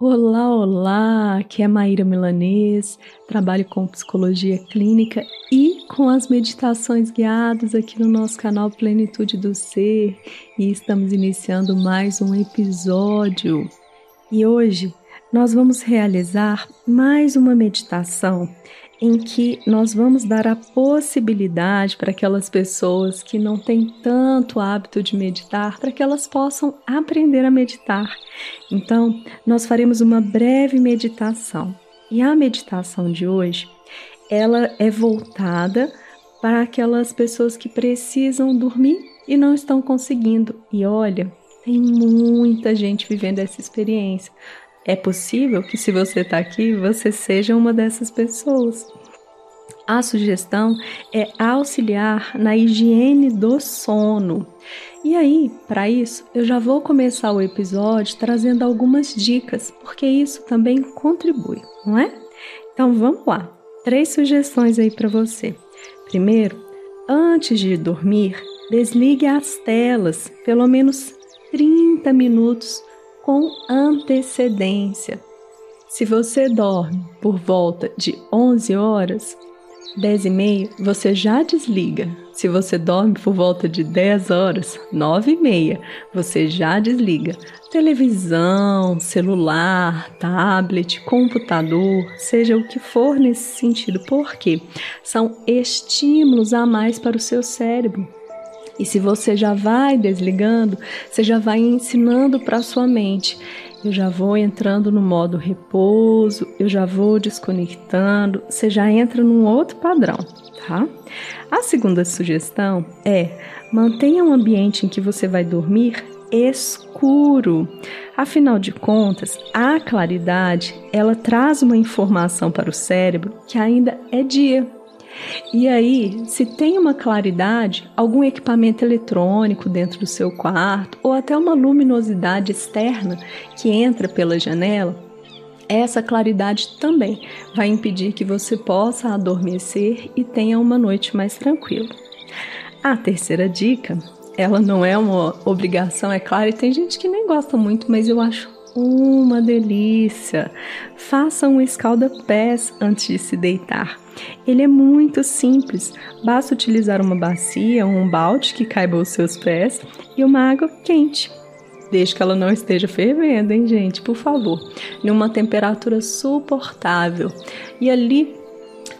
Olá, olá! Aqui é Maíra Milanês, trabalho com psicologia clínica e com as meditações guiadas aqui no nosso canal Plenitude do Ser e estamos iniciando mais um episódio. E hoje nós vamos realizar mais uma meditação em que nós vamos dar a possibilidade para aquelas pessoas que não têm tanto hábito de meditar, para que elas possam aprender a meditar. Então, nós faremos uma breve meditação. E a meditação de hoje, ela é voltada para aquelas pessoas que precisam dormir e não estão conseguindo. E olha, tem muita gente vivendo essa experiência. É possível que, se você está aqui, você seja uma dessas pessoas. A sugestão é auxiliar na higiene do sono. E aí, para isso, eu já vou começar o episódio trazendo algumas dicas, porque isso também contribui, não é? Então vamos lá. Três sugestões aí para você. Primeiro, antes de dormir, desligue as telas, pelo menos 30 minutos com antecedência. Se você dorme por volta de 11 horas, 10 e meia você já desliga. Se você dorme por volta de 10 horas, 9 e meia você já desliga. Televisão, celular, tablet, computador, seja o que for nesse sentido, porque são estímulos a mais para o seu cérebro. E se você já vai desligando, você já vai ensinando para sua mente. Eu já vou entrando no modo repouso, eu já vou desconectando, você já entra num outro padrão, tá? A segunda sugestão é mantenha um ambiente em que você vai dormir escuro. Afinal de contas, a claridade, ela traz uma informação para o cérebro que ainda é dia. E aí, se tem uma claridade, algum equipamento eletrônico dentro do seu quarto ou até uma luminosidade externa que entra pela janela, essa claridade também vai impedir que você possa adormecer e tenha uma noite mais tranquila. A terceira dica, ela não é uma obrigação, é claro, e tem gente que nem gosta muito, mas eu acho uma delícia. Faça um escalda-pés antes de se deitar. Ele é muito simples, basta utilizar uma bacia ou um balde que caiba aos seus pés e uma água quente. Desde que ela não esteja fervendo, hein, gente? Por favor. Numa temperatura suportável. E ali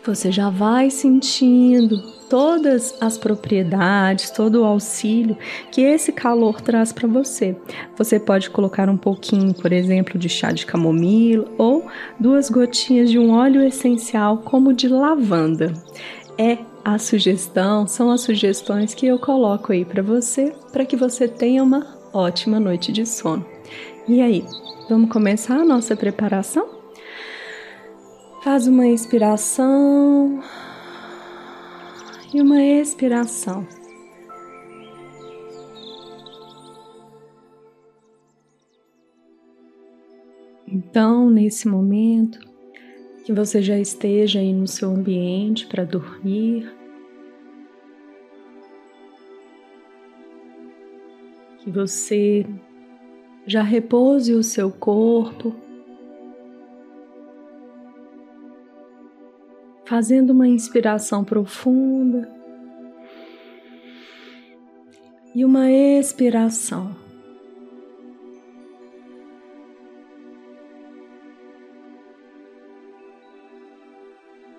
você já vai sentindo todas as propriedades, todo o auxílio que esse calor traz para você. Você pode colocar um pouquinho, por exemplo, de chá de camomila ou duas gotinhas de um óleo essencial como de lavanda. É a sugestão, são as sugestões que eu coloco aí para você, para que você tenha uma ótima noite de sono. E aí, vamos começar a nossa preparação? Faz uma inspiração e uma expiração. Então, nesse momento, que você já esteja aí no seu ambiente para dormir, que você já repouse o seu corpo fazendo uma inspiração profunda e uma expiração.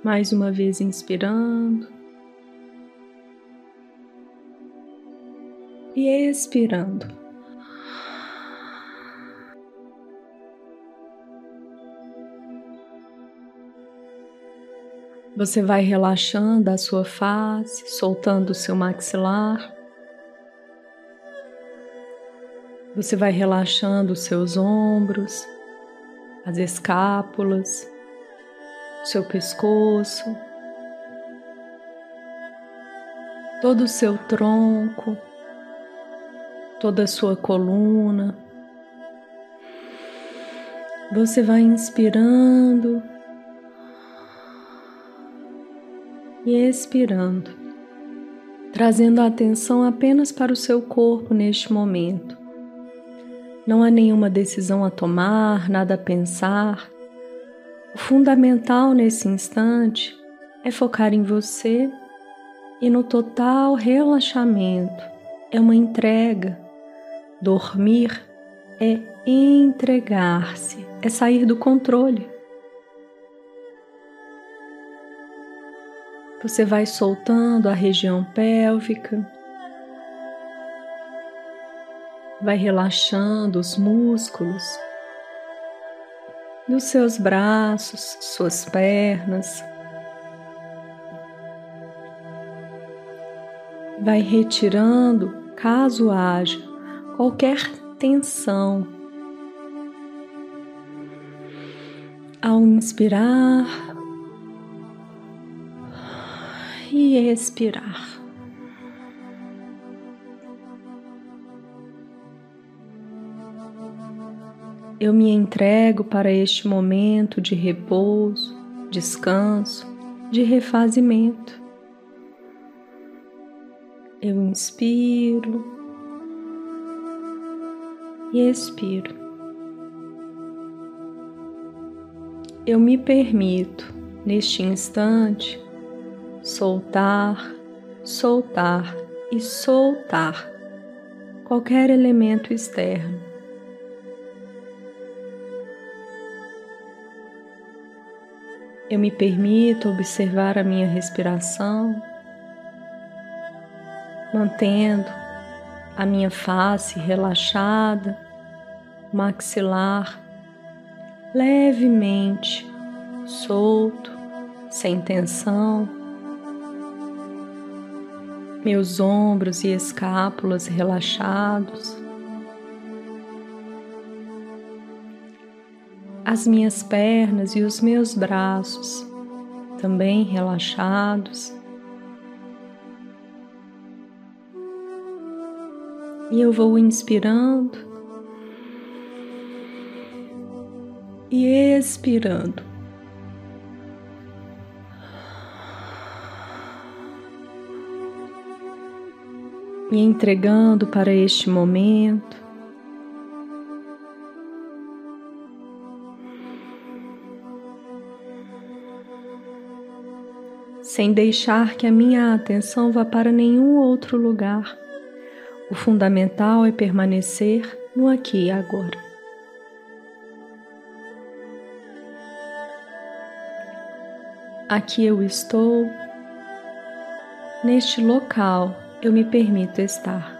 Mais uma vez inspirando e expirando. Você vai relaxando a sua face, soltando o seu maxilar. Você vai relaxando os seus ombros, as escápulas, seu pescoço, todo o seu tronco, toda a sua coluna. Você vai inspirando e expirando, trazendo a atenção apenas para o seu corpo neste momento. Não há nenhuma decisão a tomar, nada a pensar. O fundamental nesse instante é focar em você e no total relaxamento. É uma entrega. Dormir é entregar-se, é sair do controle. Você vai soltando a região pélvica, vai relaxando os músculos dos seus braços, suas pernas. Vai retirando, caso haja qualquer tensão. Ao inspirar e expirar. Eu me entrego para este momento de repouso, descanso, de refazimento. Eu inspiro e expiro. Eu me permito, neste instante, soltar, soltar e soltar qualquer elemento externo. Eu me permito observar a minha respiração, mantendo a minha face relaxada, maxilar levemente solto, sem tensão, meus ombros e escápulas relaxados. as minhas pernas e os meus braços também relaxados. E eu vou inspirando e expirando. Me entregando para este momento. sem deixar que a minha atenção vá para nenhum outro lugar. O fundamental é permanecer no aqui e agora. Aqui eu estou, neste local eu me permito estar.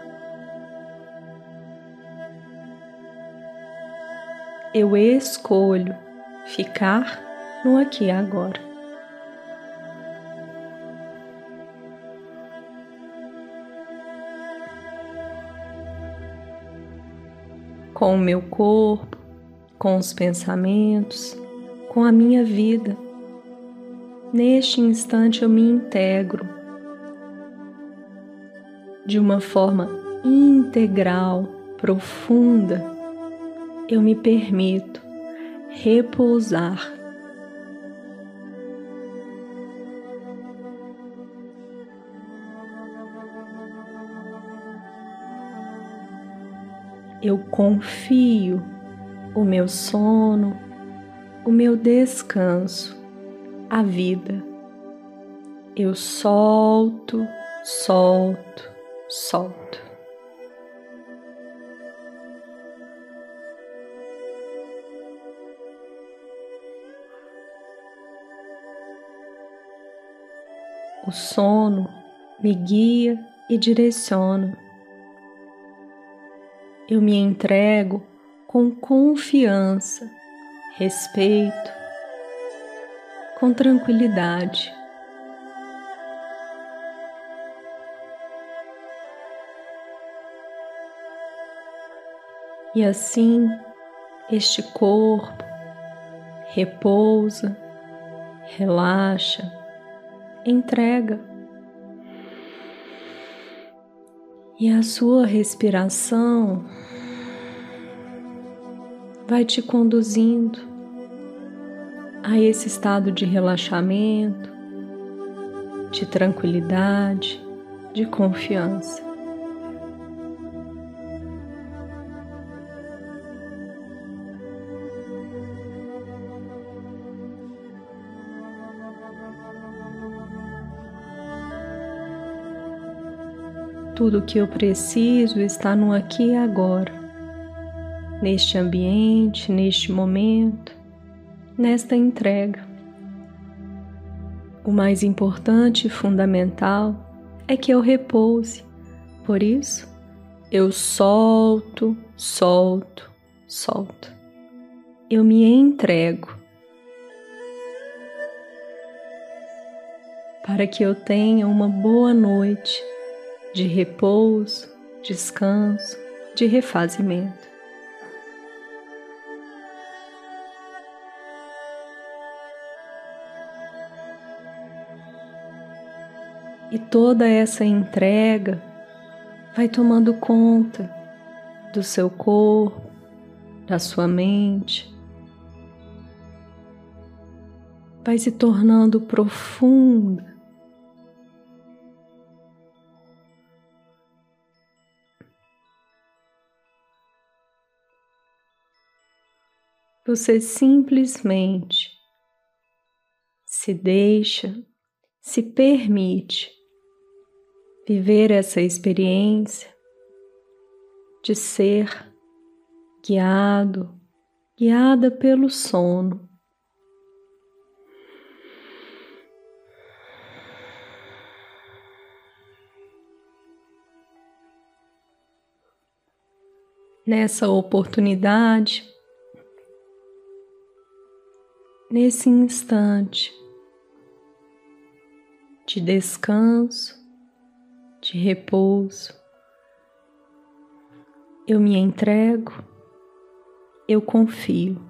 Eu escolho ficar no aqui e agora. com o meu corpo, com os pensamentos, com a minha vida. Neste instante eu me integro de uma forma integral, profunda. Eu me permito repousar eu confio o meu sono, o meu descanso, a vida. Eu solto, solto, solto. O sono me guia e direciona eu me entrego com confiança, respeito, com tranquilidade. E assim este corpo repousa, relaxa, entrega E a sua respiração vai te conduzindo a esse estado de relaxamento, de tranquilidade, de confiança. Tudo o que eu preciso está no aqui e agora, neste ambiente, neste momento, nesta entrega. O mais importante e fundamental é que eu repouse. Por isso, eu solto, solto, solto. Eu me entrego para que eu tenha uma boa noite de repouso, descanso, de refazimento. E toda essa entrega vai tomando conta do seu corpo, da sua mente, vai se tornando profunda. Você simplesmente se deixa, se permite viver essa experiência de ser guiado, guiada pelo sono. Nessa oportunidade, nesse instante de descanso, de repouso, eu me entrego, eu confio.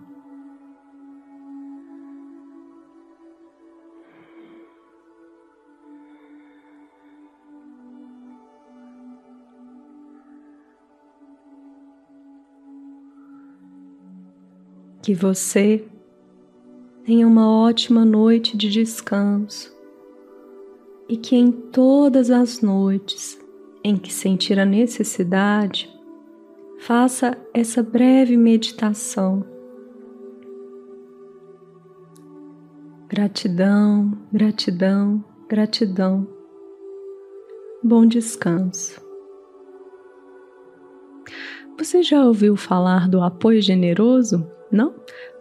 Que você tenha uma ótima noite de descanso e que em todas as noites em que sentir a necessidade, faça essa breve meditação. Gratidão, gratidão, gratidão. Bom descanso. Você já ouviu falar do apoio generoso? Não?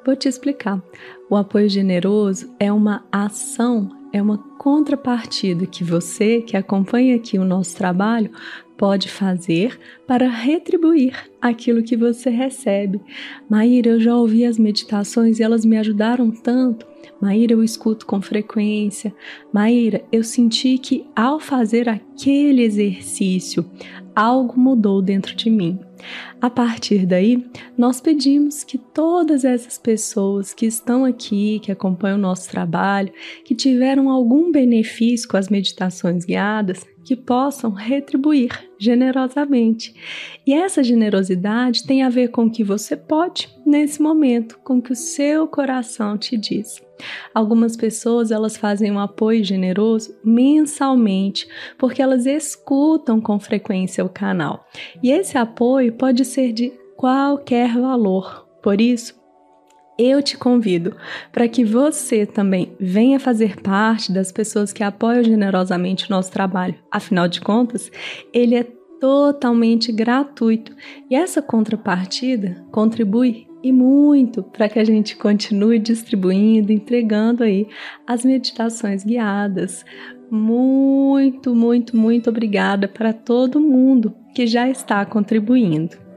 Vou te explicar. O apoio generoso é uma ação, é uma contrapartida que você, que acompanha aqui o nosso trabalho, pode fazer para retribuir aquilo que você recebe. Maíra, eu já ouvi as meditações e elas me ajudaram tanto. Maíra, eu escuto com frequência. Maíra, eu senti que ao fazer aquele exercício, algo mudou dentro de mim. A partir daí, nós pedimos que todas essas pessoas que estão aqui, que acompanham o nosso trabalho, que tiveram algum benefício com as meditações guiadas, que possam retribuir generosamente. E essa generosidade tem a ver com o que você pode nesse momento, com o que o seu coração te diz. Algumas pessoas elas fazem um apoio generoso mensalmente, porque elas escutam com frequência o canal. E esse apoio pode ser de qualquer valor. Por isso, eu te convido para que você também venha fazer parte das pessoas que apoiam generosamente o nosso trabalho. Afinal de contas, ele é totalmente gratuito e essa contrapartida contribui e muito para que a gente continue distribuindo, entregando aí as meditações guiadas. Muito, muito, muito obrigada para todo mundo que já está contribuindo.